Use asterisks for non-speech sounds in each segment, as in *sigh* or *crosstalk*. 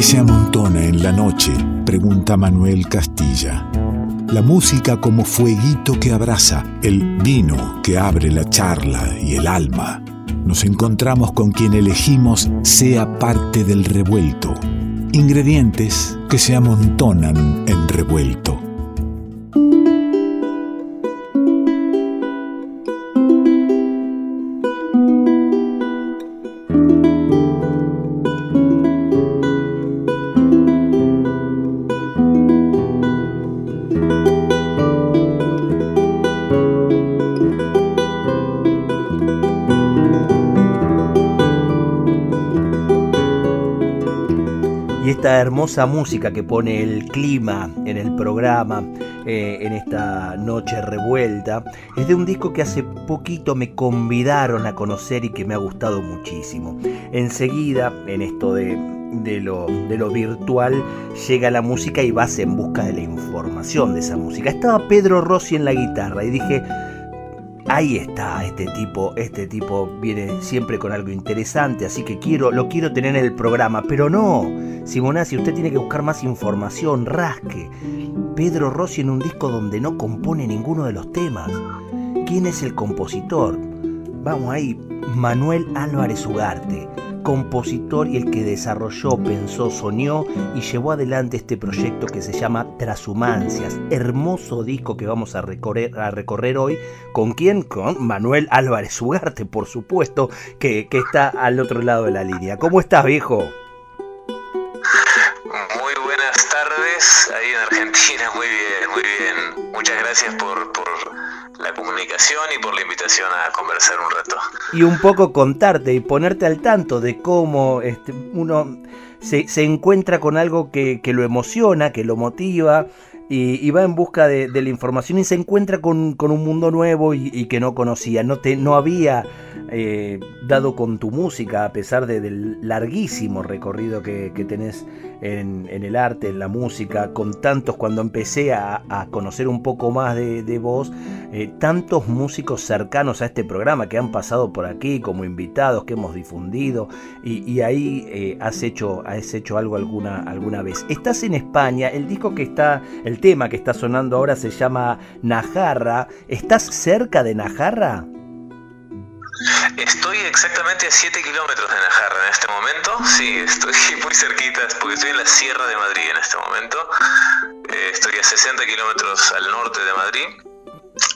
¿Qué se amontona en la noche? pregunta Manuel Castilla. La música como fueguito que abraza, el vino que abre la charla y el alma. Nos encontramos con quien elegimos sea parte del revuelto. Ingredientes que se amontonan en revuelto. Hermosa música que pone el clima en el programa, eh, en esta noche revuelta, es de un disco que hace poquito me convidaron a conocer y que me ha gustado muchísimo. Enseguida, en esto de, lo, de lo virtual, llega la música y vas en busca de la información de esa música. Estaba Pedro Rossi en la guitarra y dije, ahí está este tipo, este tipo viene siempre con algo interesante, así que quiero, lo quiero tener en el programa, pero no, Simonazzi, usted tiene que buscar más información, rasque. Pedro Rossi en un disco donde no compone ninguno de los temas. ¿Quién es el compositor? Vamos ahí, Manuel Álvarez Ugarte compositor y el que desarrolló, pensó, soñó y llevó adelante este proyecto que se llama Trashumancias. Hermoso disco que vamos a recorrer, a recorrer hoy. ¿Con quién? Con Manuel Álvarez Ugarte, por supuesto, que, que está al otro lado de la línea. ¿Cómo estás, viejo? Ahí en Argentina, *laughs* muy bien, muy bien. Muchas gracias por, por la comunicación y por la invitación a conversar un rato. Y un poco contarte y ponerte al tanto de cómo este, uno se, encuentra con algo que, lo emociona, que lo motiva. Y, va en busca de, la información y se encuentra con, un mundo nuevo y, que no conocía. No, te, no había eh, dado con tu música, a pesar del larguísimo recorrido que, tenés en, el arte, en la música, con tantos, cuando empecé a, conocer un poco más de, vos, eh, tantos músicos cercanos a este programa que han pasado por aquí como invitados, que hemos difundido, y, ahí eh, has, hecho, has hecho algo alguna, alguna vez. Estás en España, el disco que está, tema que está sonando ahora se llama Najarra. ¿Estás cerca de Najarra? Estoy exactamente a 7 kilómetros de Najarra en este momento. Sí, estoy *laughs* muy cerquita porque estoy en la Sierra de Madrid en este momento. Eh, estoy a 60 kilómetros al norte de Madrid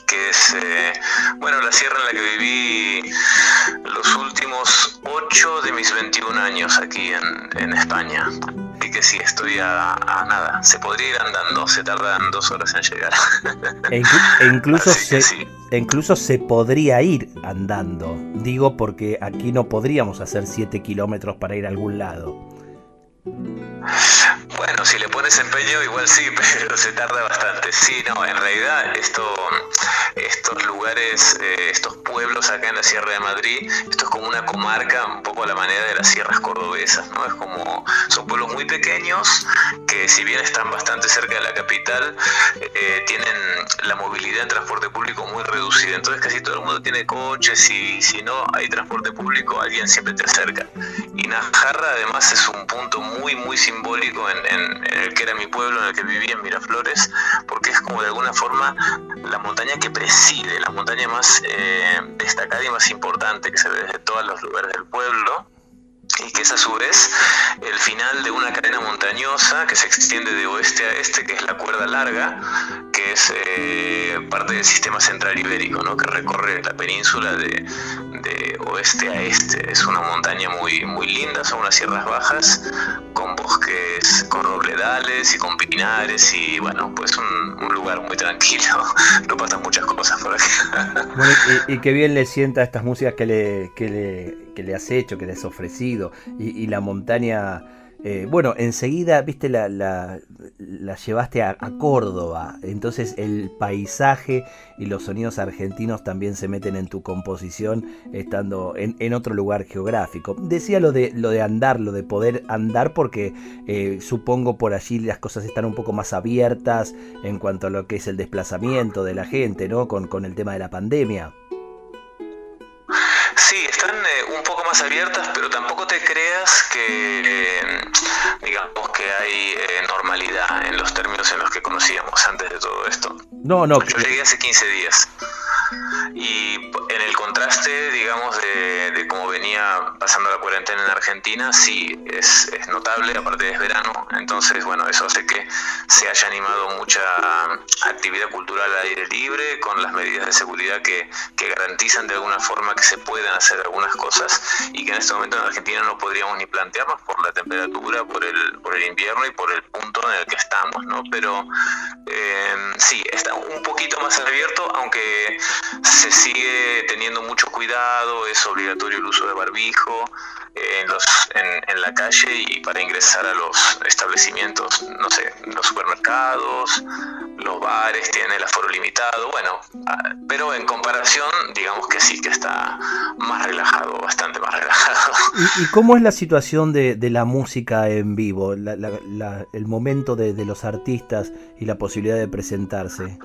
que es eh, bueno la sierra en la que viví los últimos 8 de mis 21 años aquí en España que sí, estoy a, nada. Se podría ir andando, se tardan dos horas en llegar. E, e incluso, se, e incluso se podría ir andando. Digo porque aquí no podríamos hacer 7 kilómetros para ir a algún lado. Bueno, si le pones empeño, igual sí, *laughs* pero se tarda bastante. Sí, no, en realidad esto, estos lugares, eh, estos pueblos acá en la Sierra de Madrid, esto es como una comarca un poco a la manera de las sierras cordobesas, ¿no? Es como, son pueblos muy pequeños que si bien están bastante cerca de la capital, eh, tienen la movilidad en transporte público muy reducida. Entonces casi todo el mundo tiene coches y si no hay transporte público, alguien siempre te acerca. Y Najarra además es un punto muy, muy simbólico en, el que era mi pueblo, en el que vivía en Miraflores, porque es como de alguna forma la montaña que preside, la montaña más eh, destacada y más importante que se ve desde todos los lugares del pueblo y que es a su vez el final de una cadena montañosa que se extiende de oeste a este, que es la cuerda larga, que es eh, parte del sistema central ibérico, ¿no? que recorre la península de, oeste a este. Es una montaña muy, muy linda, son unas sierras bajas con bosques, con robledales y con pinares y bueno, pues un, lugar muy tranquilo. *laughs* No pasan muchas cosas por aquí. y, y, qué bien le sienta estas músicas que le, que le que le has hecho, que le has ofrecido, y, la montaña, eh, bueno, enseguida, viste, la, la, llevaste a, Córdoba, entonces el paisaje y los sonidos argentinos también se meten en tu composición estando en, otro lugar geográfico. Decía lo de, lo de andar, lo de poder andar, porque eh, supongo por allí las cosas están un poco más abiertas en cuanto a lo que es el desplazamiento de la gente, ¿no? Con, con el tema de la pandemia. Sí, están eh, un poco más abiertas, pero tampoco te creas que, eh, digamos, que hay eh, normalidad en los términos en los que conocíamos antes de todo esto. No, no. Yo llegué hace 15 días. *laughs* Y en el contraste, digamos, de, cómo venía pasando la cuarentena en Argentina, sí, es, notable, aparte es verano, entonces, bueno, eso hace que se haya animado mucha actividad cultural al aire libre, con las medidas de seguridad que, que garantizan de alguna forma que se puedan hacer algunas cosas y que en este momento en Argentina no podríamos ni plantearnos por la temperatura, por el, por el invierno y por el punto en el que estamos, ¿no? Pero eh, sí, está un poquito más abierto, aunque se sigue teniendo mucho cuidado, es obligatorio el uso de barbijo en, los, en, la calle y para ingresar a los establecimientos, no sé, los supermercados, los bares tienen el aforo limitado, bueno, ah, pero en comparación, digamos que sí que está más relajado, bastante más *laughs* relajado. ¿Y, cómo es la situación de, la música en vivo, el momento de, de los artistas y la posibilidad de presentarse?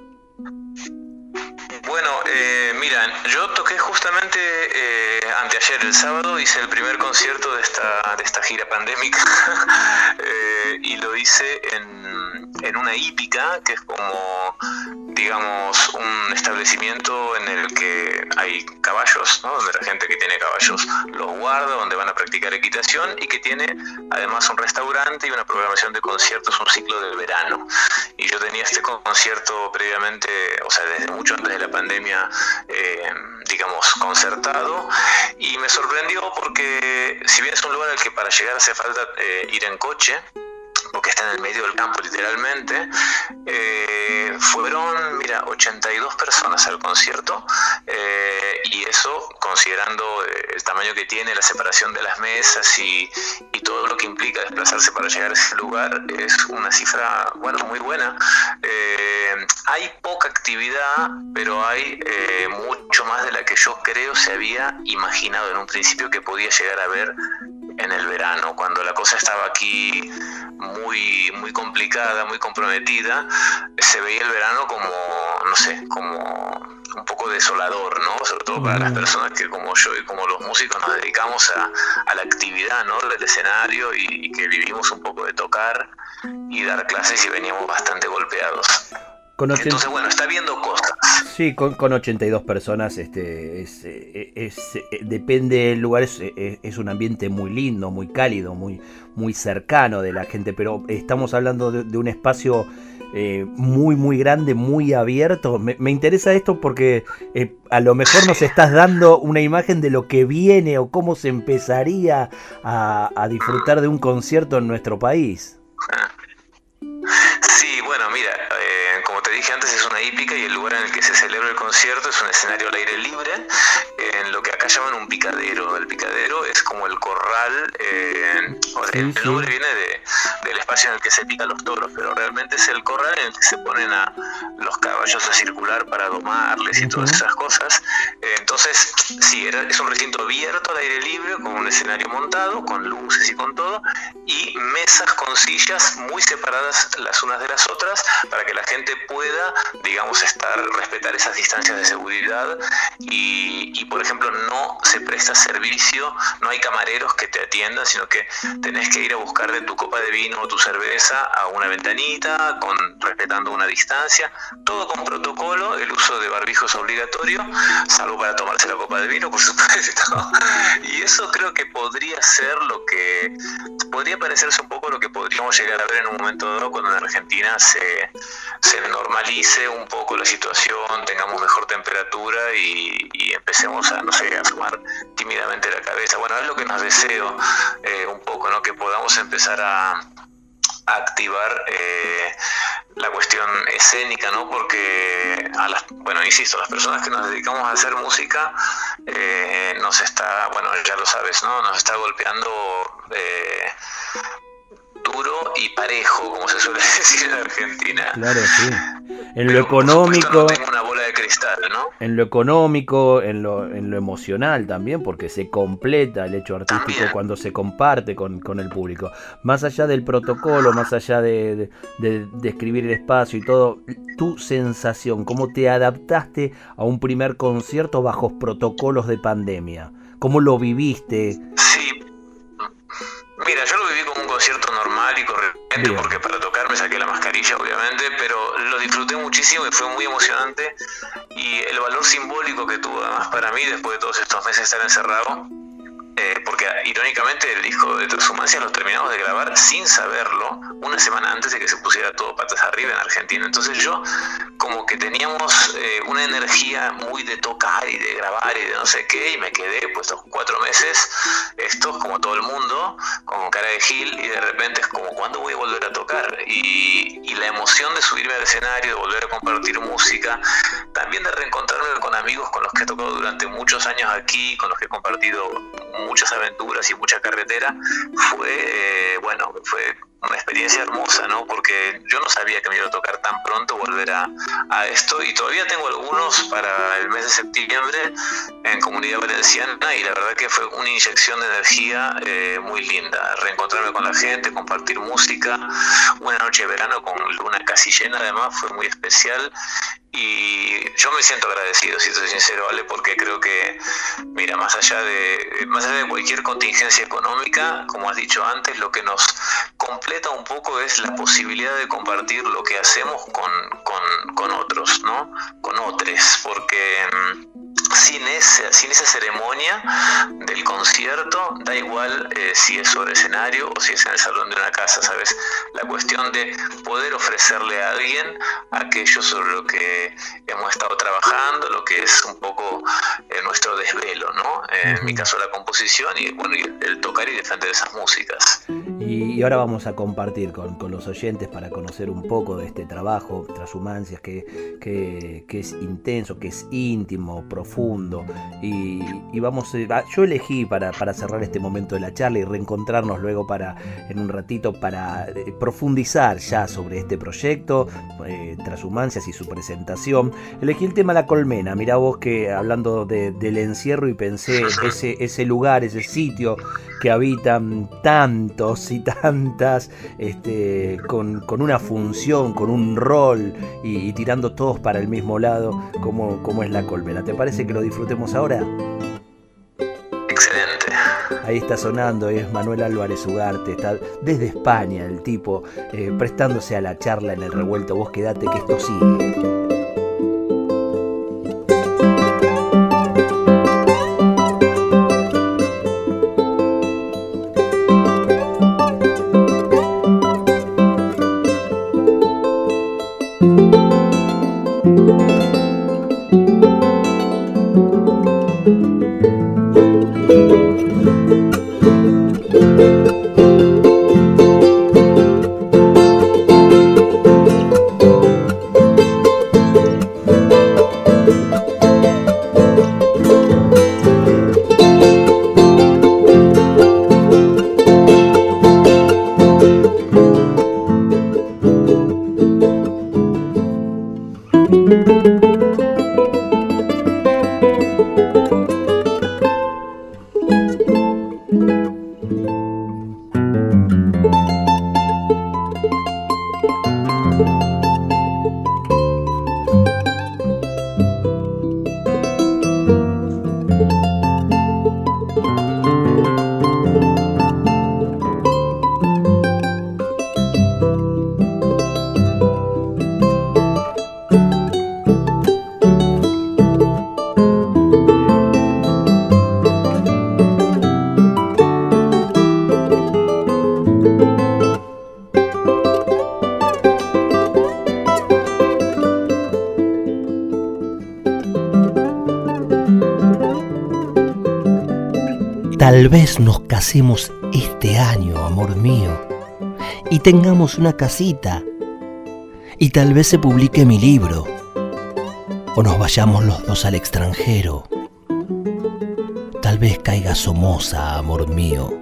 Justamente eh, anteayer, el sábado, hice el primer concierto de esta, de esta gira pandémica *laughs* eh, y lo hice en, en, una hípica, que es como, digamos, un establecimiento en el que hay caballos, ¿no? donde la gente que tiene caballos los guarda, donde van a practicar equitación y que tiene además un restaurante y una programación de conciertos, un ciclo de verano. Y yo tenía este concierto previamente, o sea, desde mucho antes de la pandemia, eh, digamos, concertado y me sorprendió porque si bien es un lugar al que para llegar hace falta eh, ir en coche, porque está en el medio del campo literalmente, eh, fueron, mira, 82 personas al concierto eh, y eso considerando eh, el tamaño que tiene, la separación de las mesas y, y, todo lo que implica desplazarse para llegar a ese lugar, es una cifra, bueno, muy buena. hay poca actividad, pero hay mucho más de la que yo creo se había imaginado en un principio que podía llegar a ver en el verano, cuando la cosa estaba aquí muy, muy complicada, muy comprometida, se veía el verano como, no sé, como un poco desolador, ¿no? Sobre todo para las personas que como yo y como los músicos nos dedicamos a, la actividad, ¿no? Del escenario y, que vivimos un poco de tocar y dar clases y veníamos bastante golpeados. Entonces, bueno, está viendo cosas. Sí, con, con 82 personas, este, es, eh, es, eh, depende del lugar, es, es, un ambiente muy lindo, muy cálido, muy, muy cercano de la gente, pero estamos hablando de, un espacio eh, muy, muy grande, muy abierto. Me, interesa esto porque a lo mejor nos estás dando una imagen de lo que viene o cómo se empezaría a, a disfrutar de un concierto en nuestro país. *laughs* Sí, bueno, mira, hípica y el lugar en el que se celebra el concierto es un escenario al aire libre, en lo que acá llaman un picadero. El picadero es como el corral, eh, el, nombre viene de, del espacio en el que se pican los toros, pero realmente es el corral en el que se ponen a los caballos a circular para domarles y todas esas cosas. Eh, entonces, sí, era, es un recinto abierto al aire libre, con un escenario montado, con luces y con todo, y mesas con sillas muy separadas las unas de las otras para que la gente pueda digamos, estar, respetar esas distancias de seguridad y, por ejemplo, no se presta servicio, no hay camareros que te atiendan, sino que tenés que ir a buscar de tu copa de vino o tu cerveza a una ventanita, con, respetando una distancia, todo con protocolo, el uso de barbijo es obligatorio, salvo para tomarse la copa de vino, por *laughs* supuesto. Y eso creo que podría ser lo que, podría parecerse un poco lo que podríamos llegar a ver en un momento dado cuando en Argentina se, se normalice un poco la situación, tengamos mejor temperatura y, empecemos a, no sé, a sumar tímidamente la cabeza. Bueno, es lo que nos deseo eh, un poco, ¿no? Que podamos empezar a, activar eh, la cuestión escénica, ¿no? Porque, a las, bueno, insisto, las personas que nos dedicamos a hacer música eh, nos está, bueno, ya lo sabes, ¿no? Nos está golpeando duro y parejo, como se suele *laughs* decir en Argentina. Claro, sí. En lo económico. una bola de cristal, ¿no? En lo económico, en lo, en lo emocional también, porque se completa el hecho artístico cuando se comparte con, el público. Más allá del protocolo, más allá de, de, describir el espacio y todo, tu sensación, cómo te adaptaste a un primer concierto bajo protocolos de pandemia. ¿Cómo lo viviste? Mira, yo lo viví como un concierto normal y corriente, porque para tocar me saqué la mascarilla, obviamente, pero lo disfruté muchísimo y fue muy emocionante. Y el valor simbólico que tuvo, además, para mí, después de todos estos meses de estar encerrado, eh, porque irónicamente el disco de Transhumancia lo terminamos de grabar sin saberlo, una semana antes de que se pusiera todo patas arriba en Argentina. Entonces yo como que teníamos eh, una energía muy de tocar y de grabar y de no sé qué, y me quedé pues cuatro meses, estos como todo el mundo, con cara de gil, y de repente es como, ¿cuándo voy a volver a tocar? Y, y la emoción de subirme al escenario, de volver a compartir música, también de reencontrarme con amigos con los que he tocado durante muchos años aquí, con los que he compartido muchas aventuras y mucha carretera, fue, eh, bueno, fue una experiencia hermosa, ¿no? Porque yo no sabía que me iba a tocar tan pronto volver a, esto y todavía tengo algunos para el mes de septiembre en Comunidad Valenciana y la verdad que fue una inyección de energía eh, muy linda. Reencontrarme con la gente, compartir música, una noche de verano con luna casi llena además fue muy especial y yo me siento agradecido, si soy sincero, ¿vale? Porque creo que, mira, más allá de, más allá de cualquier contingencia económica, como has dicho antes, lo que nos completa un poco es la posibilidad de compartir lo que hacemos con, con, con otros, ¿no? Con otros, porque mm, sin, ese, sin esa ceremonia del concierto, da igual eh, si es sobre escenario o si es en el salón de una casa, ¿sabes? La cuestión de poder ofrecerle a alguien aquello sobre lo que hemos estado trabajando, lo que es un poco eh, nuestro desvelo, ¿no? En mi caso la composición y, bueno, el tocar y defender esas músicas. Y, ahora vamos a compartir con, con, los oyentes para conocer un poco de este trabajo, Transhumancias, que, que, que es intenso, que es íntimo, profundo. Y, y vamos, a, yo elegí para, para, cerrar este momento de la charla y reencontrarnos luego para, en un ratito, para eh, profundizar ya sobre este proyecto, eh, y su presentación. Elegí el tema La Colmena. Mirá vos que hablando de, del encierro y pensé ese, ese lugar, ese sitio que habitan tantos y tantas, este, con, con, una función, con un rol y, y, tirando todos para el mismo lado, como, como es la colmena. ¿Te parece que lo disfrutemos ahora? Excelente. Ahí está sonando, es Manuel Álvarez Ugarte, está desde España el tipo, eh, prestándose a la charla en el revuelto. Vos quedate que esto sigue. Nos casemos este año, amor mío, y tengamos una casita, y tal vez se publique mi libro, o nos vayamos los dos al extranjero. Tal vez caiga Somoza, amor mío.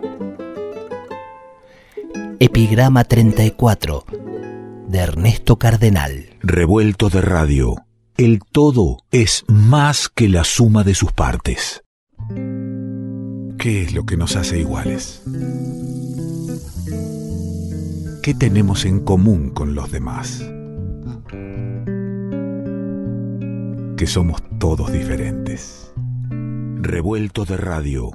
Epigrama 34 de Ernesto Cardenal. Revuelto de radio. El todo es más que la suma de sus partes. ¿Qué es lo que nos hace iguales? ¿Qué tenemos en común con los demás? Que somos todos diferentes. Revuelto de radio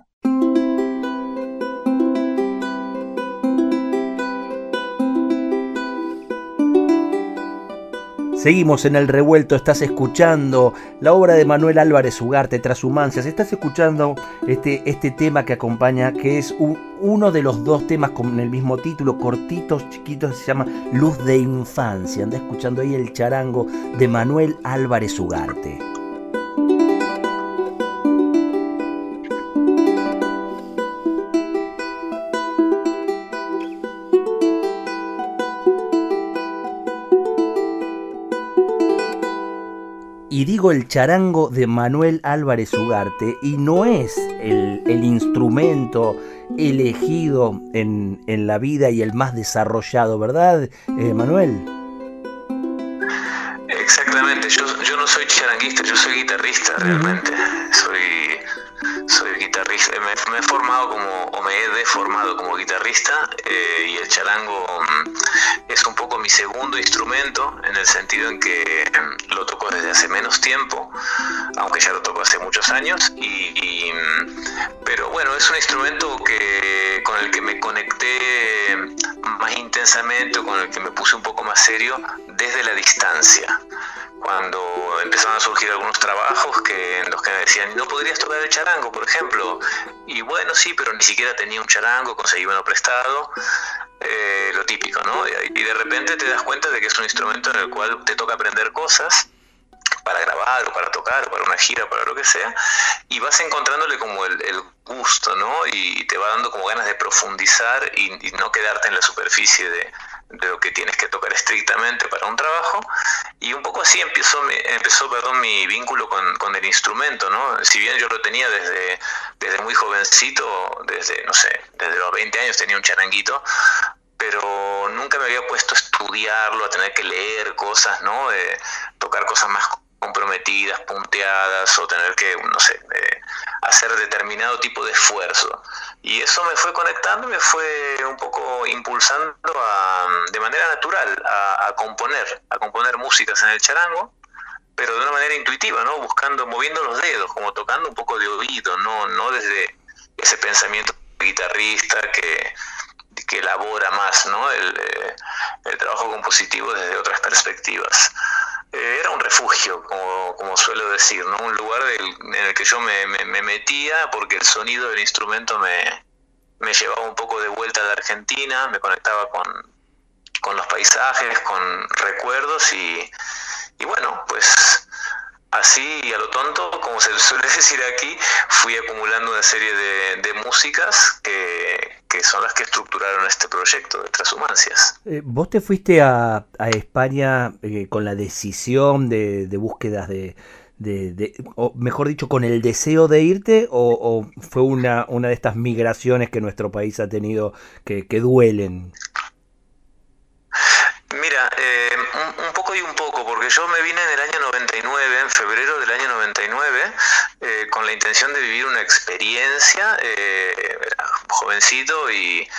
Seguimos en el revuelto, estás escuchando la obra de Manuel Álvarez Ugarte, Transhumancias, estás escuchando este, este tema que acompaña, que es uno de los dos temas con el mismo título, cortitos, chiquitos, se llama Luz de Infancia. Anda escuchando ahí el charango de Manuel Álvarez Ugarte. Y digo el charango de Manuel Álvarez Ugarte y no es el, instrumento elegido en, la vida y el más desarrollado, ¿verdad, eh, Manuel? Exactamente, yo, yo, no soy charanguista, yo soy guitarrista realmente. Soy soy guitarrista, me, he formado como, o me he deformado como guitarrista eh, y el charango es un poco mi segundo instrumento en el sentido en que mm, lo toco desde hace menos tiempo, aunque ya lo toco hace muchos años, y, mm, pero bueno, es un instrumento que, con el que me conecté más intensamente, con el que me puse un poco más serio desde la distancia cuando empezaron a surgir algunos trabajos que en los que me decían, ¿no podrías tocar el charango, por ejemplo? Y bueno, sí, pero ni siquiera tenía un charango, conseguí uno prestado, eh, lo típico, ¿no? Y de repente te das cuenta de que es un instrumento en el cual te toca aprender cosas para grabar o para tocar o para una gira, para lo que sea, y vas encontrándole como el, gusto, ¿no? Y te va dando como ganas de profundizar y no quedarte en la superficie de, de lo que tienes que tocar estrictamente para un trabajo y un poco así empezó, empezó perdón, mi vínculo con, con, el instrumento, ¿no? Si bien yo lo tenía desde, desde muy jovencito, desde, no sé, desde los 20 años tenía un charanguito, pero nunca me había puesto a estudiarlo, a tener que leer cosas, ¿no? De tocar cosas más comprometidas, punteadas o tener que, no sé, eh, hacer determinado tipo de esfuerzo. Y eso me fue conectando, me fue un poco impulsando de manera natural a, componer, a componer músicas en el charango, pero de una manera intuitiva, ¿no? Buscando, moviendo los dedos, como tocando un poco de oído, no, no desde ese pensamiento guitarrista que, que elabora más, ¿no? El, eh, el trabajo compositivo desde otras perspectivas. Eh, era un refugio, como, como, suelo decir, ¿no? un lugar en el que yo me, metía porque el sonido del instrumento me, me, llevaba un poco de vuelta a la Argentina, me conectaba con, con los paisajes, con recuerdos y, y bueno, pues así a lo tonto, como se suele *laughs* decir aquí, fui acumulando una serie de, músicas que, son las que estructuraron este proyecto de Transhumancias. Eh, ¿Vos te fuiste a, España eh, con la decisión de, búsquedas de, o mejor dicho, con el deseo de irte o, fue una, una de estas migraciones que nuestro país ha tenido que, que duelen? Mira, eh, un, poco y un poco, porque yo me vine en el año 99, en febrero del año 99, eh, con la intención de vivir una experiencia, eh, jovencito y,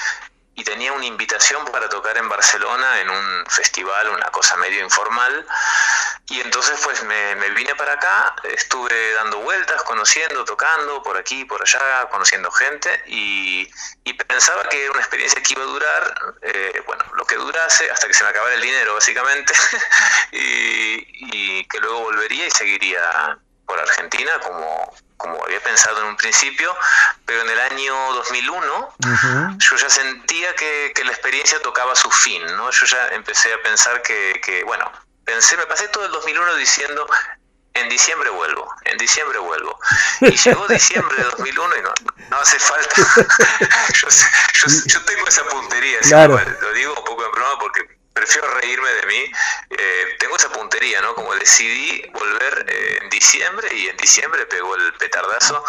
y tenía una invitación para tocar en Barcelona en un festival, una cosa medio informal. Y entonces pues me, vine para acá, estuve dando vueltas, conociendo, tocando por aquí, por allá, conociendo gente y, pensaba que era una experiencia que iba a durar, eh, bueno, lo que durase hasta que se me acabara el dinero básicamente *laughs* y, y que luego volvería y seguiría por Argentina como, como había pensado en un principio, pero en el año 2001 yo ya sentía que, la experiencia tocaba su fin, ¿no? Yo ya empecé a pensar que, que, bueno, pensé, me pasé todo el 2001 diciendo, en diciembre vuelvo, en diciembre vuelvo. Y *laughs* llegó diciembre de 2001 y no, no hace falta. *laughs* yo, yo, tengo esa puntería, lo digo un poco en broma porque prefiero reírme de mí. Eh, tengo esa puntería, ¿no? Como decidí volver eh, en diciembre y en diciembre pegó el petardazo,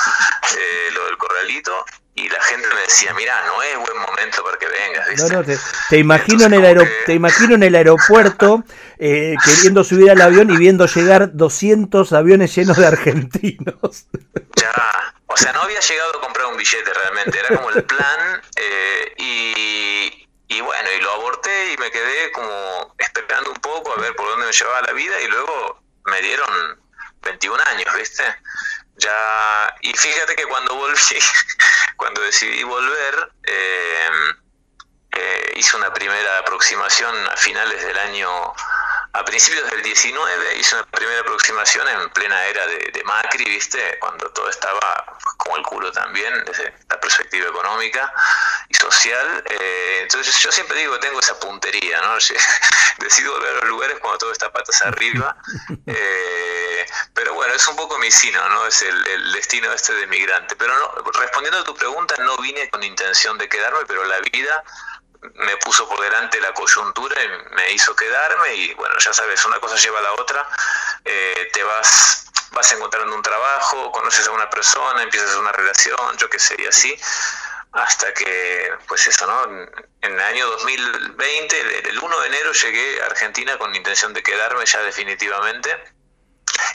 eh, lo del corralito, y la gente me decía, mira, no es buen momento para que vengas. No, no, te, imagino en el te imagino en el aeropuerto queriendo subir al avión y viendo llegar 200 aviones llenos de argentinos. *laughs* Ya, o sea, no había llegado a comprar un billete realmente, era como el plan y y bueno, y lo aborté y me quedé como esperando un poco a ver por dónde me llevaba la vida y luego me dieron 21 años, ¿viste? Ya, y fíjate que cuando volví, *laughs* cuando decidí volver, eh, eh, hice una primera aproximación a finales del año a principios del 19 hice una primera aproximación en plena era de, Macri, ¿viste? Cuando todo estaba como el culo también, desde la perspectiva económica y social. Eh, entonces yo siempre digo que tengo esa puntería, ¿no? *laughs* Decido volver a los lugares cuando todo está patas arriba. *laughs* Eh, pero bueno, es un poco mi sino, ¿no? Es el, destino este de migrante. Pero no, respondiendo a tu pregunta, no vine con intención de quedarme, pero la vida me puso por delante la coyuntura y me hizo quedarme y bueno, ya sabes, una cosa lleva a la otra, eh, te vas, vas encontrando un trabajo, conoces a una persona, empiezas una relación, yo qué sé, y así, hasta que, pues eso, ¿no? En el año 2020, el 1 de enero llegué a Argentina con intención de quedarme ya definitivamente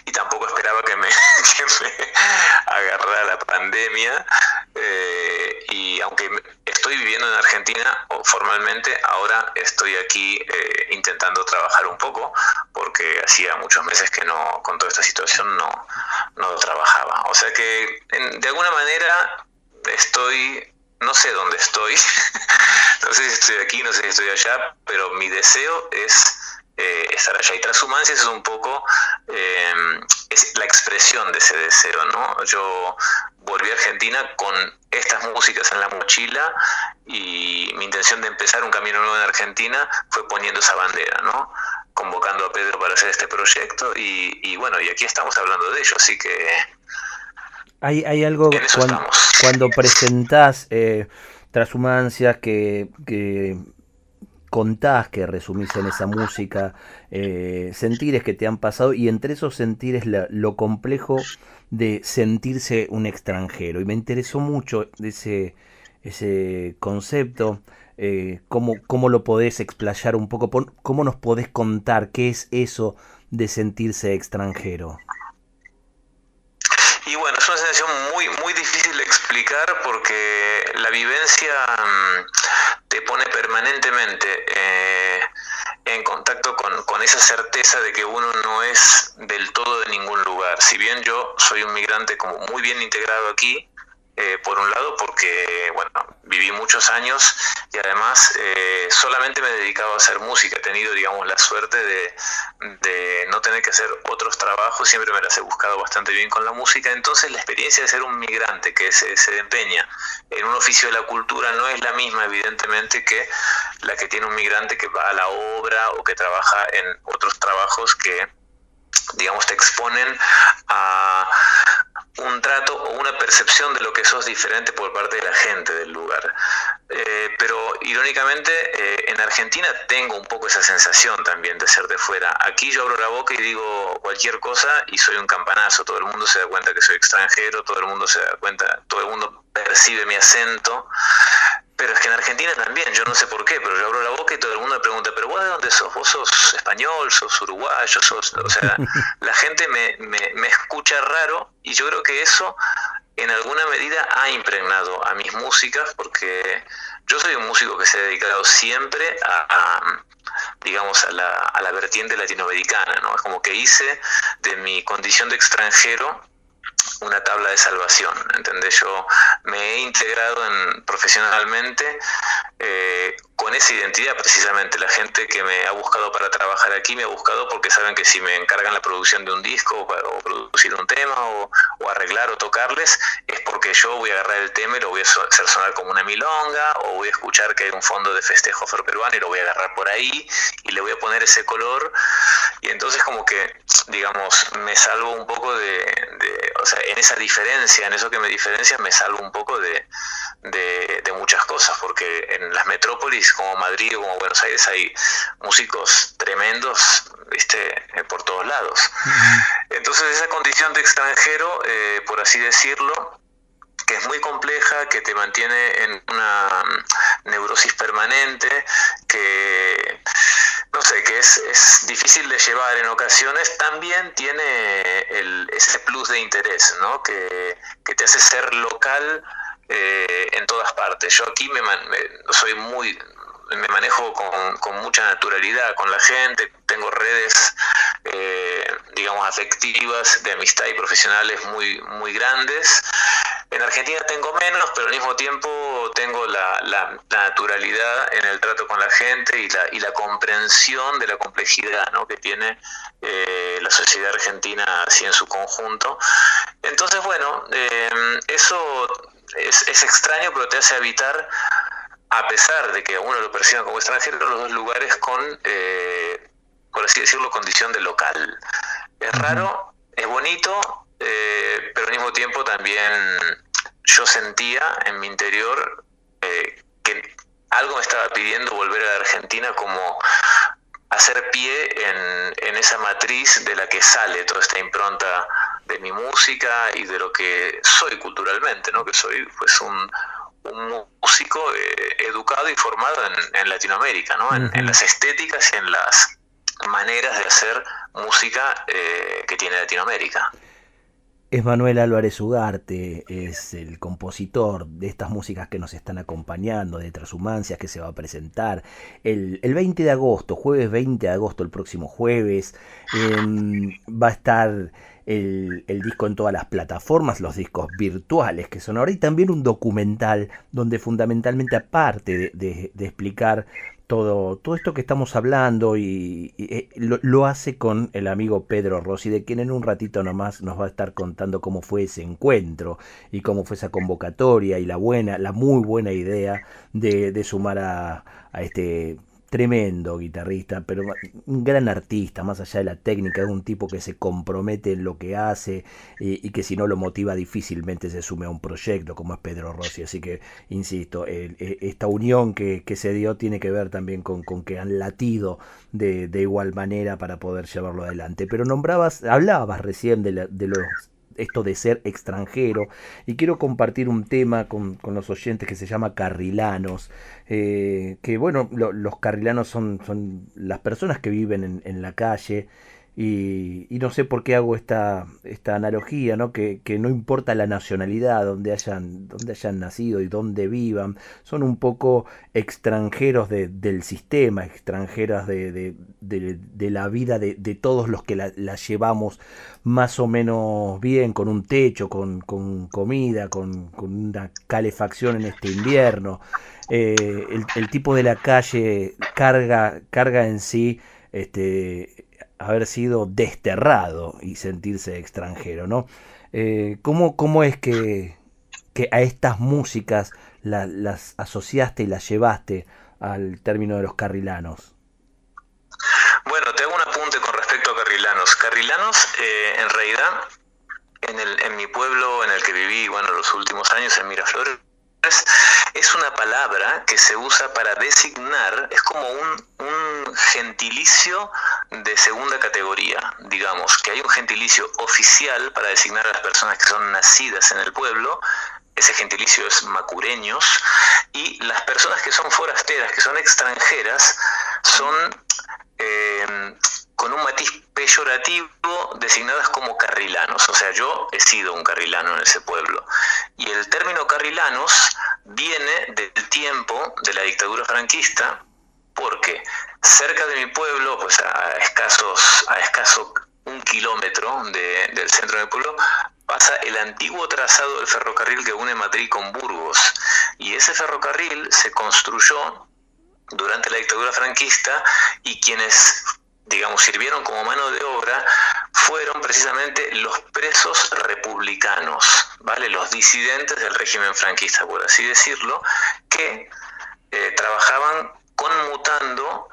y tampoco esperaba *laughs* que me, agarrara la pandemia. Eh, y aunque estoy viviendo en Argentina formalmente, ahora estoy aquí eh, intentando trabajar un poco, porque hacía muchos meses que no, con toda esta situación no, no trabajaba. O sea que de alguna manera estoy no sé dónde estoy, *laughs* no sé si estoy aquí, no sé si estoy allá, pero mi deseo es eh, estar allá. Y transhumancia es un poco eh, es la expresión de ese deseo, ¿no? Yo volví a Argentina con estas músicas en la mochila y mi intención de empezar un camino nuevo en Argentina fue poniendo esa bandera, ¿no? Convocando a Pedro para hacer este proyecto y, bueno, y aquí estamos hablando de ello, así que... Hay, hay algo cuando, cuando presentás eh, transhumancias que, que contás, que resumís en esa música, eh, sentires que te han pasado y entre esos sentires lo complejo de sentirse un extranjero. Y me interesó mucho ese, ese concepto, eh, cómo, cómo, lo podés explayar un poco, cómo nos podés contar qué es eso de sentirse extranjero. Y bueno, es una sensación muy, muy difícil de explicar porque la vivencia mm, te pone permanentemente eh, en contacto con, con, esa certeza de que uno no es del todo de ningún lugar. Si bien yo soy un migrante como muy bien integrado aquí, eh, por un lado porque, bueno, viví muchos años y además eh, solamente me he dedicado a hacer música. He tenido, digamos, la suerte de, de, no tener que hacer otros trabajos, siempre me las he buscado bastante bien con la música. Entonces la experiencia de ser un migrante que se, se empeña en un oficio de la cultura no es la misma, evidentemente, que la que tiene un migrante que va a la obra o que trabaja en otros trabajos que digamos, te exponen a un trato o una percepción de lo que sos diferente por parte de la gente del lugar. Eh, pero irónicamente eh, en Argentina tengo un poco esa sensación también de ser de fuera. Aquí yo abro la boca y digo cualquier cosa y soy un campanazo. Todo el mundo se da cuenta que soy extranjero, todo el mundo se da cuenta, todo el mundo percibe mi acento. Pero es que en Argentina también, yo no sé por qué, pero yo abro la boca y todo el mundo me pregunta, pero vos de dónde sos? ¿Vos sos español? ¿Sos uruguayo? Sos... O sea, *laughs* la gente me, me, escucha raro y yo creo que eso en alguna medida ha impregnado a mis músicas porque yo soy un músico que se ha dedicado siempre a, digamos, a la, a la vertiente latinoamericana, ¿no? Es como que hice de mi condición de extranjero una tabla de salvación, ¿entendés? Yo me he integrado en, profesionalmente eh, con esa identidad precisamente. La gente que me ha buscado para trabajar aquí me ha buscado porque saben que si me encargan la producción de un disco o, producir un tema o, arreglar o tocarles, es porque yo voy a agarrar el tema y lo voy a hacer sonar como una milonga o voy a escuchar que hay un fondo de festejo afroperuano y lo voy a agarrar por ahí y le voy a poner ese color. Y entonces como que, digamos, me salvo un poco de, o sea, en esa diferencia, en eso que me diferencia, me salvo un poco de, de muchas cosas, porque en las metrópolis como Madrid o como Buenos Aires hay músicos tremendos, viste, eh, por todos lados. Entonces esa condición de extranjero, eh, por así decirlo, que es muy compleja, que te mantiene en una mm, neurosis permanente, que no sé, que es, es difícil de llevar en ocasiones, también tiene el, ese plus de interés, ¿no? Que, que te hace ser local eh, en todas partes. Yo aquí me, soy muy me manejo con, con, mucha naturalidad con la gente, tengo redes, eh, digamos, afectivas, de amistad y profesionales muy, muy grandes. En Argentina tengo menos, pero al mismo tiempo tengo la, naturalidad en el trato con la gente y la, y la comprensión de la complejidad ¿no? que tiene eh, la sociedad argentina así en su conjunto. Entonces, bueno, eh, eso es, es, extraño, pero te hace habitar, a pesar de que uno lo perciba como extranjero, los dos lugares con, eh, por así decirlo, condición de local. Es raro, es bonito, eh, pero al mismo tiempo también yo sentía en mi interior eh, que algo me estaba pidiendo volver a la Argentina como hacer pie en, esa matriz de la que sale toda esta impronta de mi música y de lo que soy culturalmente, ¿no? que soy pues un, músico eh, educado y formado en, Latinoamérica, ¿no? en, las estéticas y en las maneras de hacer música que tiene Latinoamérica. Es Manuel Álvarez Ugarte, es el compositor de estas músicas que nos están acompañando, de Transhumancias, que se va a presentar el, 20 de agosto, jueves 20 de agosto, el próximo jueves. Em, va a estar el, disco en todas las plataformas, los discos virtuales que son ahora, y también un documental donde fundamentalmente, aparte de explicar todo, todo esto que estamos hablando y, eh, lo, hace con el amigo Pedro Rossi, de quien en un ratito nomás nos va a estar contando cómo fue ese encuentro y cómo fue esa convocatoria y la buena, la muy buena idea de, sumar a este tremendo guitarrista, pero un gran artista, más allá de la técnica, es un tipo que se compromete en lo que hace y, que si no lo motiva difícilmente se sume a un proyecto como es Pedro Rossi. Así que, insisto, e, esta unión que, se dio tiene que ver también con, que han latido de, igual manera para poder llevarlo adelante. Pero nombrabas, hablabas recién de, de los esto de ser extranjero. Y quiero compartir un tema con, los oyentes que se llama carrilanos, eh, que bueno, los carrilanos son, son las personas que viven en, en la calle, y, no sé por qué hago esta, esta analogía, ¿no? Que, no importa la nacionalidad, donde hayan, donde hayan nacido y donde vivan, son un poco extranjeros del sistema, extranjeras de, la vida de, todos los que la, llevamos más o menos bien, con un techo, con, comida, con, una calefacción en este invierno. Eh, el, el, tipo de la calle carga, carga en sí este, haber sido desterrado y sentirse extranjero, ¿no? Eh, ¿cómo, es que, a estas músicas las asociaste y las llevaste al término de los carrilanos? Bueno, te hago un apunte con respecto a carrilanos. Carrilanos, eh, en realidad, en, el, en mi pueblo en el que viví, bueno, los últimos años en Miraflores, es una palabra que se usa para designar, es como un, gentilicio de segunda categoría, digamos, que hay un gentilicio oficial para designar a las personas que son nacidas en el pueblo, ese gentilicio es macureños, y las personas que son forasteras, que son extranjeras, son eh, con un matiz peyorativo designadas como carrilanos. O sea, yo he sido un carrilano en ese pueblo. Y el término carrilanos viene del tiempo de la dictadura franquista, porque cerca de mi pueblo, pues a escasos, a escaso un kilómetro del centro del pueblo, pasa el antiguo trazado del ferrocarril que une Madrid con Burgos. Y ese ferrocarril se construyó durante la dictadura franquista y quienes digamos, sirvieron como mano de obra fueron precisamente los presos republicanos, ¿vale? Los disidentes del régimen franquista, por así decirlo, que eh, trabajaban conmutando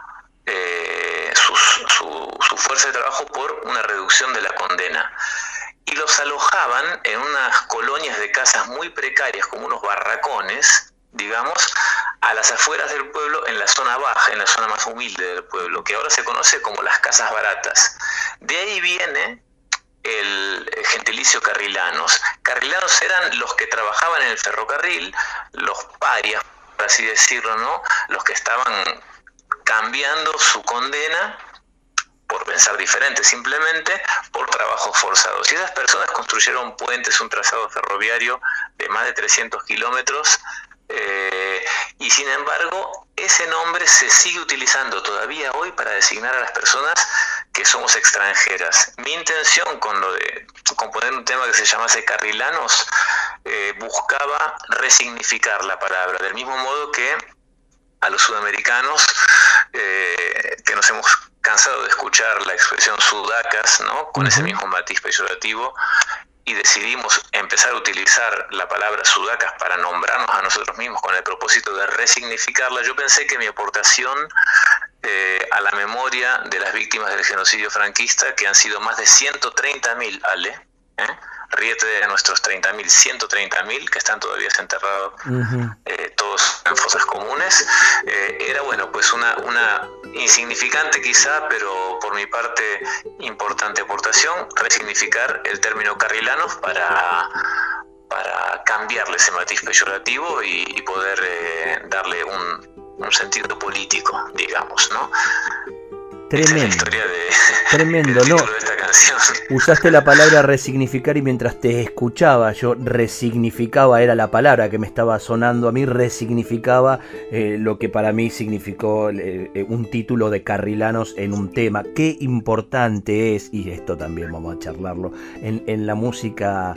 eh, su, su fuerza de trabajo por una reducción de la condena y los alojaban en unas colonias de casas muy precarias, como unos barracones, digamos, a las afueras del pueblo, en la zona baja, en la zona más humilde del pueblo, que ahora se conoce como las casas baratas. De ahí viene el gentilicio carrilanos. Carrilanos eran los que trabajaban en el ferrocarril, los parias, por así decirlo, ¿no? Los que estaban cambiando su condena por pensar diferente, simplemente por trabajos forzados. Y esas personas construyeron puentes, un trazado ferroviario de más de 300 kilómetros eh, y sin embargo, ese nombre se sigue utilizando todavía hoy para designar a las personas que somos extranjeras. Mi intención con lo de componer un tema que se llamase Carrilanos eh, buscaba resignificar la palabra, del mismo modo que a los sudamericanos, eh, que nos hemos cansado de escuchar la expresión sudacas, ¿no? con ese mismo matiz peyorativo, y decidimos empezar a utilizar la palabra sudacas para nombrarnos a nosotros mismos con el propósito de resignificarla, yo pensé que mi aportación eh, a la memoria de las víctimas del genocidio franquista, que han sido más de 130.000, Ale, ¿eh? Ríete de nuestros 30.000, 130.000 que están todavía enterrados, eh, todos en fosas comunes, eh, era bueno, pues una, una insignificante quizá, pero por mi parte importante aportación, resignificar el término carrilanos para, para cambiarle ese matiz peyorativo y, poder eh, darle un, un sentido político, digamos, ¿no? Tremendo. Tremendo, *laughs* ¿no? *laughs* Usaste la palabra resignificar y mientras te escuchaba, yo resignificaba, era la palabra que me estaba sonando a mí, resignificaba eh, lo que para mí significó eh, eh, un título de Carrilanos en un tema. Qué importante es, y esto también vamos a charlarlo, en, en la música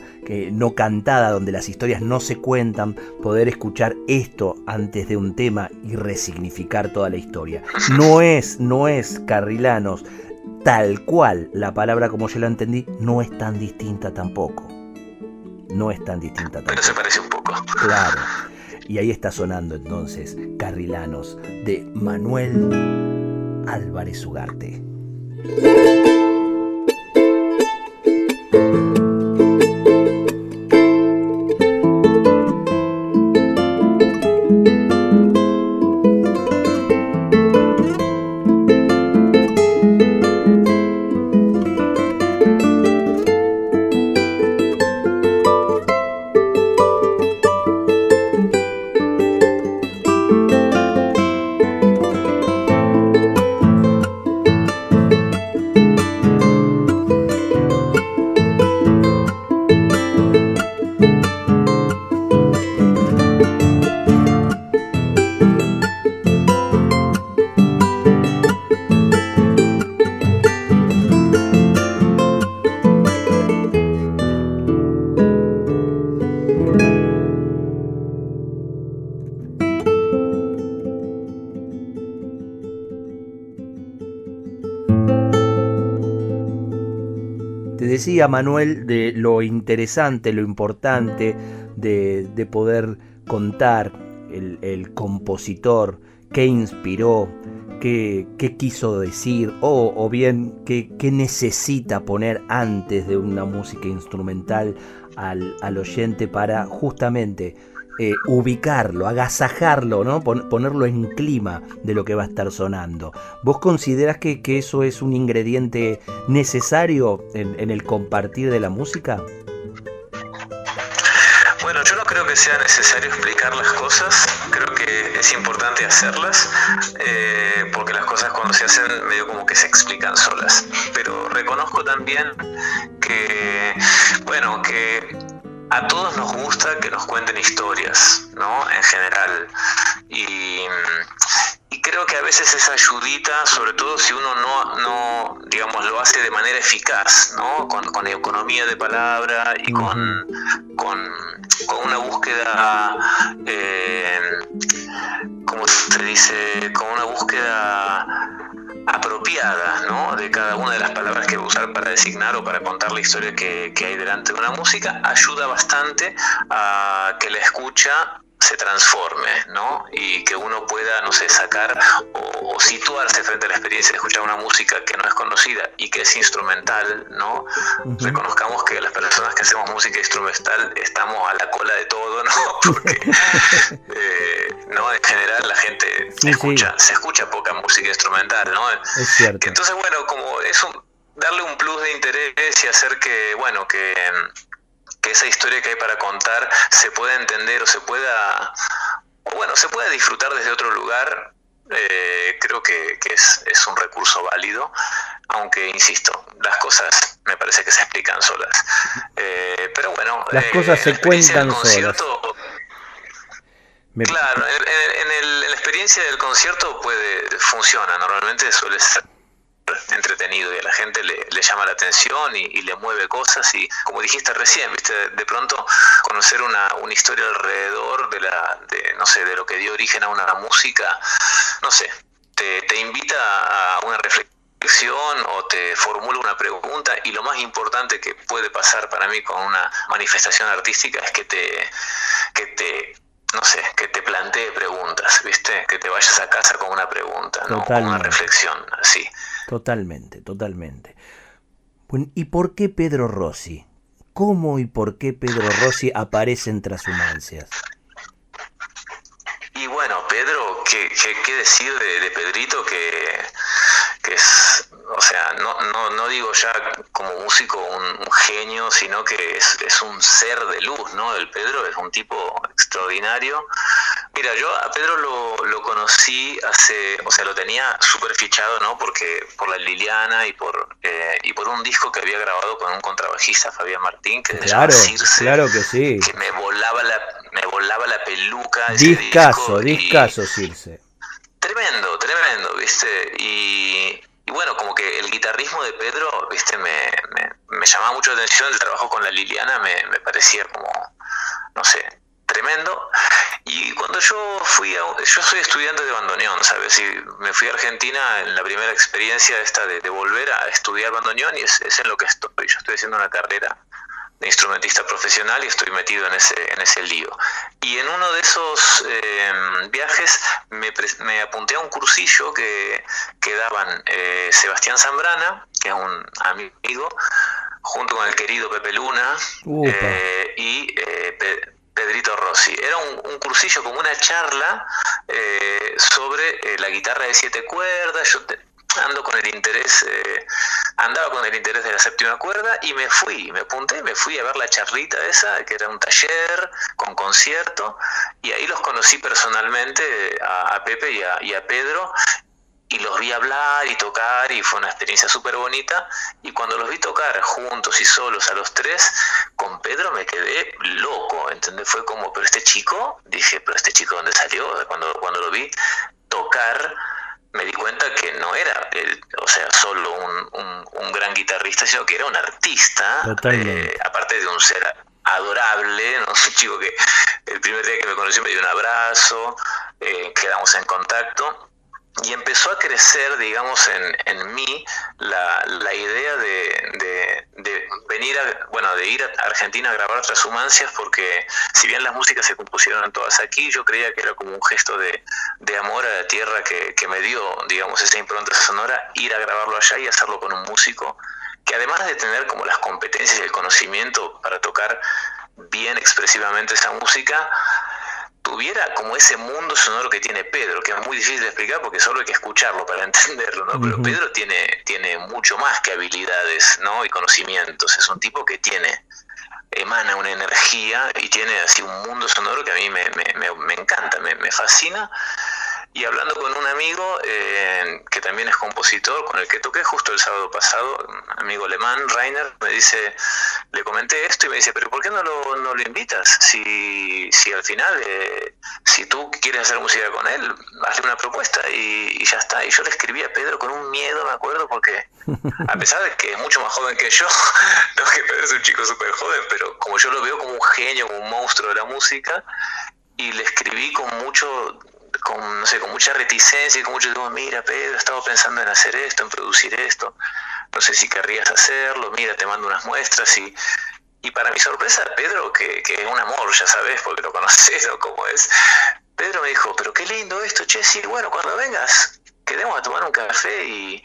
no cantada, donde las historias no se cuentan, poder escuchar esto antes de un tema y resignificar toda la historia. No es, no es carrilanos, tal cual la palabra como yo la entendí, no es tan distinta tampoco. No es tan distinta tampoco. Pero se parece un poco. Claro. Y ahí está sonando entonces Carrilanos de Manuel Álvarez Ugarte. Decía Manuel de lo interesante, lo importante de, poder contar el, compositor, qué inspiró, qué, quiso decir, o, bien qué, necesita poner antes de una música instrumental al, al oyente para justamente eh, ubicarlo, agasajarlo, ¿no? ponerlo en clima de lo que va a estar sonando. ¿Vos considerás que, eso es un ingrediente necesario en, el compartir de la música? Bueno, yo no creo que sea necesario explicar las cosas, creo que es importante hacerlas, eh, porque las cosas cuando se hacen medio como que se explican solas. Pero reconozco también que, bueno, que a todos nos gusta que nos cuenten historias, ¿no? En general. Y, creo que a veces esa ayudita, sobre todo si uno no, no digamos, lo hace de manera eficaz, ¿no? Con, con economía de palabra y con, con, una búsqueda, eh, ¿cómo se dice? Con una búsqueda apropiada ¿no? de cada una de las palabras que a usar para designar o para contar la historia que, que hay delante de una música, ayuda bastante a que la escucha se transforme, ¿no? Y que uno pueda, no sé, sacar o, situarse frente a la experiencia de escuchar una música que no es conocida y que es instrumental, ¿no? Reconozcamos que las personas que hacemos música instrumental estamos a la cola de todo, ¿no? *laughs* Porque, *laughs* eh, ¿no? En general la gente escucha, se escucha poca música instrumental, ¿no? Es cierto. Entonces, bueno, como es darle un plus de interés y hacer que, bueno, que que esa historia que hay para contar se pueda entender o se pueda, o bueno, se pueda disfrutar desde otro lugar, eh, creo que, es, es, un recurso válido, aunque, insisto, las cosas me parece que se explican solas. Eh, pero bueno, las cosas se cuentan solas. Claro, en, en, la experiencia del concierto puede funciona, normalmente suele ser en entretenido y a la gente le, llama la atención y, le mueve cosas y como dijiste recién, viste, de pronto conocer una, una historia alrededor de la, de, no sé, de lo que dio origen a una música, no sé, te, te invita a una reflexión o te formula una pregunta y lo más importante que puede pasar para mí con una manifestación artística es que te, que te no sé, que te plantee preguntas, ¿viste? Que te vayas a casa con una pregunta, ¿no? Con una reflexión, así. Totalmente, totalmente. ¿Y por qué Pedro Rossi? ¿Cómo y por qué Pedro Rossi aparece en Trashumancias? Y bueno, Pedro, ¿qué, decir de, Pedrito que es, o sea, no, no, no digo ya como músico un, genio, sino que es, es, un ser de luz, ¿no? El Pedro es un tipo extraordinario. Mira, yo a Pedro lo, lo conocí hace, o sea, lo tenía súper fichado, ¿no? Porque por la Liliana y por, eh, y por un disco que había grabado con un contrabajista, Fabián Martín, que claro, Circe, claro que sí. Que me volaba la, me volaba la peluca. Discaso, discaso, Circe Tremendo, tremendo, ¿viste? Y, bueno, como que el guitarrismo de Pedro, ¿viste? Me, me, llamaba mucho la atención, el trabajo con la Liliana me, parecía como, no sé, tremendo. Y cuando yo fui a, yo soy estudiante de bandoneón, ¿sabes? Y me fui a Argentina en la primera experiencia esta de, volver a estudiar bandoneón y es, en lo que estoy. Yo estoy haciendo una carrera instrumentista profesional y estoy metido en ese, en ese lío. Y en uno de esos eh, viajes me, me, apunté a un cursillo que, que daban eh, Sebastián Zambrana, que es un amigo, junto con el querido Pepe Luna eh, y Pedrito Rossi. Era un, un, cursillo como una charla sobre la guitarra de siete cuerdas. Yo ando con el interés, eh, andaba con el interés de la séptima cuerda y me fui, me apunté me fui a ver la charlita esa, que era un taller con concierto, y ahí los conocí personalmente a, Pepe y a, y a, Pedro, y los vi hablar y tocar, y fue una experiencia súper bonita, y cuando los vi tocar juntos y solos a los tres, con Pedro me quedé loco, ¿entendés? Fue como, pero este chico, dije, pero este chico, ¿dónde salió? Cuando, cuando lo vi tocar me di cuenta que no era, o sea, solo un, un, gran guitarrista, sino que era un artista, eh, aparte de un ser adorable, ¿no? *laughs* un chico que el primer día que me conoció me dio un abrazo, eh, quedamos en contacto y empezó a crecer, digamos, en, en mí la, la idea de, de, venir a, bueno, de ir a Argentina a grabar Transhumancias, porque si bien las músicas se compusieron todas aquí, yo creía que era como un gesto de, de amor a la tierra que, que, me dio, digamos, esa impronta sonora, ir a grabarlo allá y hacerlo con un músico que además de tener como las competencias y el conocimiento para tocar bien expresivamente esa música, tuviera como ese mundo sonoro que tiene Pedro, que es muy difícil de explicar porque solo hay que escucharlo para *laughs* entenderlo, ¿no? Pero Pedro tiene, tiene mucho más que habilidades, ¿no? Y conocimientos. Es un tipo que tiene, emana una energía y tiene así un mundo sonoro que a mí me, me, me encanta, me, me fascina y hablando con un amigo eh, que también es compositor, con el que toqué justo el sábado pasado, un amigo alemán, Rainer, me dice, le comenté esto y me dice, pero ¿por qué no lo, no lo invitas? Si, si al final, eh, si tú quieres hacer música con él, hazle una propuesta y, ya está. Y yo le escribí a Pedro con un miedo, me acuerdo, porque a pesar de que es mucho más joven que yo, *laughs* no que Pedro es un chico súper joven, pero como yo lo veo como un genio, como un monstruo de la música, y le escribí con mucho con, no sé, con mucha reticencia y con mucho digo, mira Pedro, estaba pensando en hacer esto, en producir esto, no sé si querrías hacerlo, mira, te mando unas muestras y, y para mi sorpresa, Pedro, que, que es un amor, ya sabes, porque lo conoces *laughs* o cómo es, Pedro me dijo, pero qué lindo esto, che, sí, bueno, cuando vengas, quedemos a tomar un café y,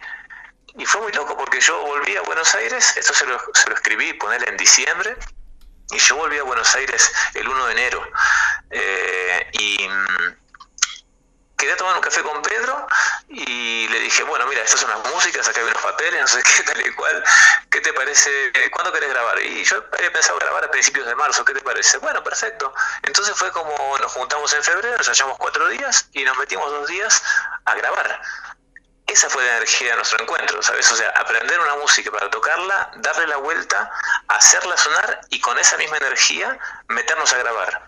y fue muy loco porque yo volví a Buenos Aires, esto se lo, se lo escribí, ponerle en diciembre, y yo volví a Buenos Aires el 1 de enero. Eh, y quería tomar un café con Pedro y le dije, bueno, mira, estas son las músicas, acá hay unos papeles, no sé qué, *laughs* tal y cual, ¿qué te parece? ¿Cuándo querés grabar? Y yo había pensado grabar a principios de marzo, ¿qué te parece? Bueno, perfecto. Entonces fue como nos juntamos en febrero, nos hallamos cuatro días y nos metimos dos días a grabar. Esa fue la energía de nuestro encuentro, ¿sabes? O sea, aprender una música para tocarla, darle la vuelta, hacerla sonar y con esa misma energía meternos a grabar.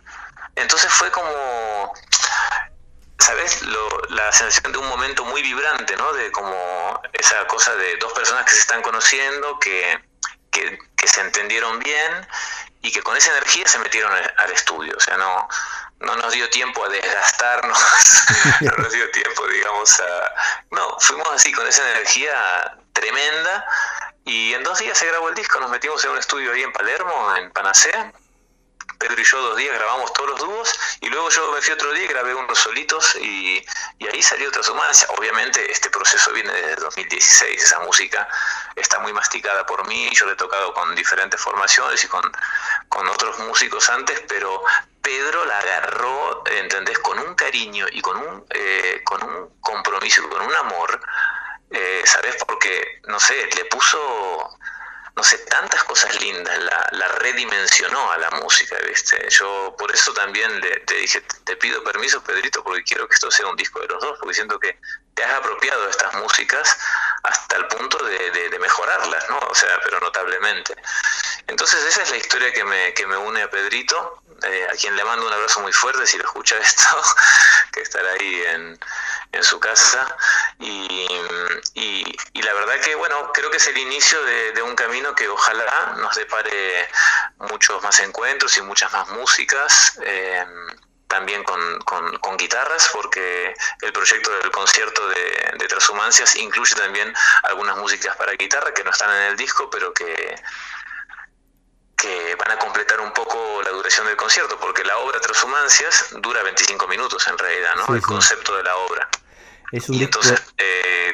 Entonces fue como ¿sabes? la sensación de un momento muy vibrante, ¿no? De como esa cosa de dos personas que se están conociendo, que, que, se entendieron bien y que con esa energía se metieron al estudio. O sea, no, no nos dio tiempo a desgastarnos, *laughs* no nos dio tiempo, digamos, a... No, fuimos así con esa energía tremenda y en dos días se grabó el disco, nos metimos en un estudio ahí en Palermo, en Panacea, Pedro y yo dos días grabamos todos los dúos y luego yo me fui otro día y grabé unos solitos y, ahí salió otra sumancia. Obviamente este proceso viene desde 2016, esa música está muy masticada por mí, yo le he tocado con diferentes formaciones y con, con otros músicos antes, pero Pedro la agarró, ¿entendés? Con un cariño y con un, eh, con un compromiso y con un amor, eh, ¿sabes? Porque, no sé, le puso no sé, tantas cosas lindas, la, la redimensionó a la música, ¿viste? Yo por eso también le, te dije, te pido permiso, Pedrito, porque quiero que esto sea un disco de los dos, porque siento que te has apropiado de estas músicas hasta el punto de, de, mejorarlas, ¿no? O sea, pero notablemente. Entonces esa es la historia que me, que me une a Pedrito, eh, a quien le mando un abrazo muy fuerte si le escucha esto, *laughs* que estará ahí en, en su casa. Y, y, la verdad que, bueno, creo que es el inicio de, un camino que ojalá nos depare muchos más encuentros y muchas más músicas. Eh, también con, con, guitarras, porque el proyecto del concierto de, de Transhumancias incluye también algunas músicas para guitarra que no están en el disco, pero que, que van a completar un poco la duración del concierto, porque la obra Transhumancias dura 25 minutos en realidad, ¿no? el concepto de la obra. Es un disco... Eh,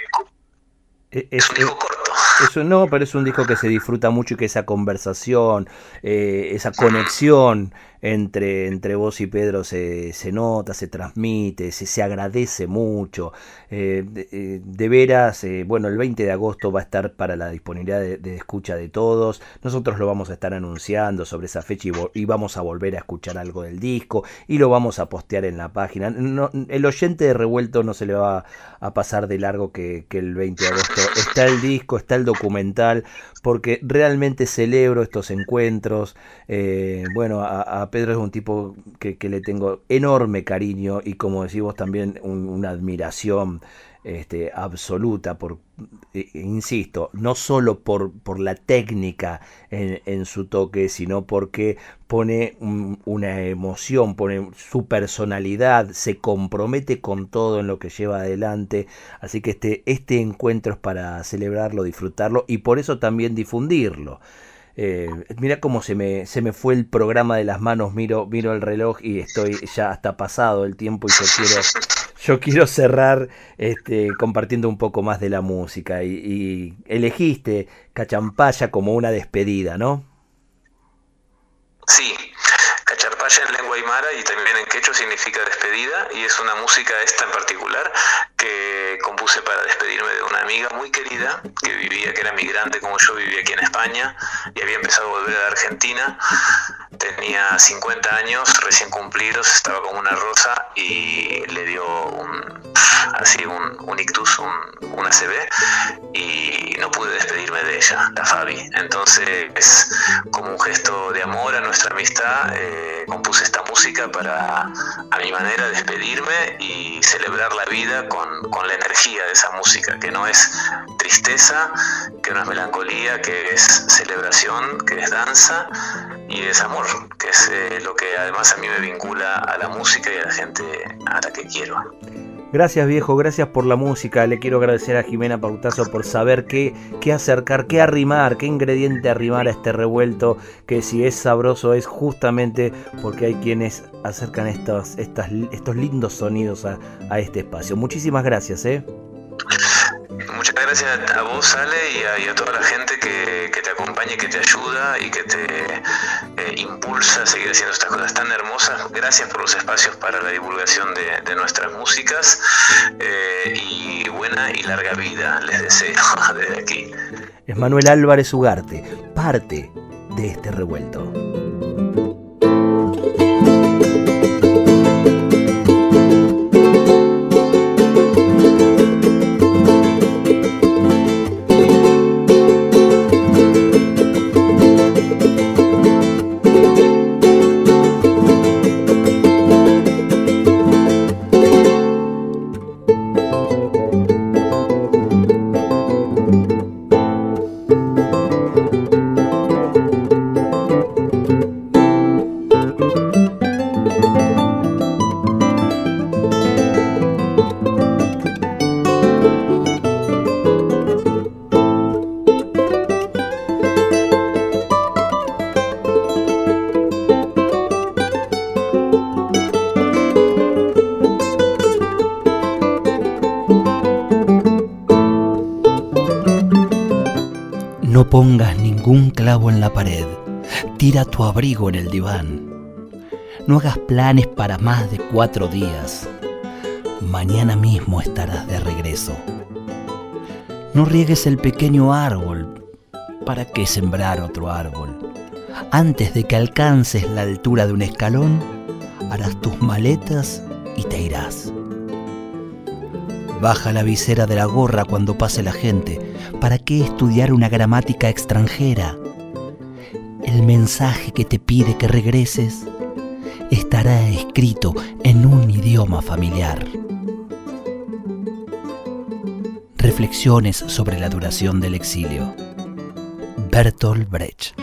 e, es, un disco corto. Eso no, pero es un disco que se disfruta mucho y que esa conversación, eh, esa conexión entre, entre vos y Pedro se, se nota, se transmite, se, se agradece mucho. Eh, eh, de, veras, eh, bueno, el 20 de agosto va a estar para la disponibilidad de, escucha de todos. Nosotros lo vamos a estar anunciando sobre esa fecha y, vamos a volver a escuchar algo del disco y lo vamos a postear en la página. el oyente de Revuelto no se le va a pasar de largo que, el 20 de agosto. Está el disco, está el documental, porque realmente celebro estos encuentros. bueno, a Pedro es un tipo que, le tengo enorme cariño y como decís vos también una admiración este, absoluta por, eh, insisto, no solo por, por la técnica en, su toque, sino porque pone una emoción, pone su personalidad, se compromete con todo en lo que lleva adelante. Así que este, este encuentro es para celebrarlo, disfrutarlo y por eso también difundirlo. Eh, mira cómo se me, se me fue el programa de las manos, miro, miro el reloj y estoy ya hasta pasado el tiempo y yo quiero, yo quiero cerrar este, compartiendo un poco más de la música. Y, y elegiste Cachampaya como una despedida, ¿no? Sí, Cacharpaya en lengua aymara y también en quechua significa despedida y es una música esta en particular compuse para despedirme de una amiga muy querida que vivía, que era migrante como yo vivía aquí en España y había empezado a volver a Argentina. Tenía 50 años recién cumplidos, estaba como una rosa y le dio un, así un, un ictus, un, una CB y no pude despedirme de ella, la Fabi. Entonces, como un gesto de amor a nuestra amistad, eh, compuse esta música para a mi manera despedirme y celebrar la vida con con, la energía de esa música, que no es tristeza, que no es melancolía, que es celebración, que es danza y es amor, que es eh, lo que además a mí me vincula a la música y a la gente a la que quiero. Gracias viejo, gracias por la música. Le quiero agradecer a Jimena Pautazo por saber qué, qué acercar, qué arrimar, qué ingrediente arrimar a este revuelto, que si es sabroso es justamente porque hay quienes acercan estos, estas, estos lindos sonidos a, a este espacio. Muchísimas gracias. ¿eh? Muchas gracias a vos, Ale, y a, toda la gente que, te acompaña que te ayuda y que te eh, impulsa a seguir haciendo estas cosas tan hermosas. Gracias por los espacios para la divulgación de, nuestras músicas eh, y buena y larga vida les deseo *laughs* desde aquí. Es Manuel Álvarez Ugarte, parte de este revuelto. Pongas ningún clavo en la pared. Tira tu abrigo en el diván. No hagas planes para más de cuatro días. Mañana mismo estarás de regreso. No riegues el pequeño árbol. ¿Para qué sembrar otro árbol? Antes de que alcances la altura de un escalón, harás tus maletas y te irás. Baja la visera de la gorra cuando pase la gente. ¿Para qué estudiar una gramática extranjera? El mensaje que te pide que regreses estará escrito en un idioma familiar. Reflexiones sobre la duración del exilio. Bertolt Brecht.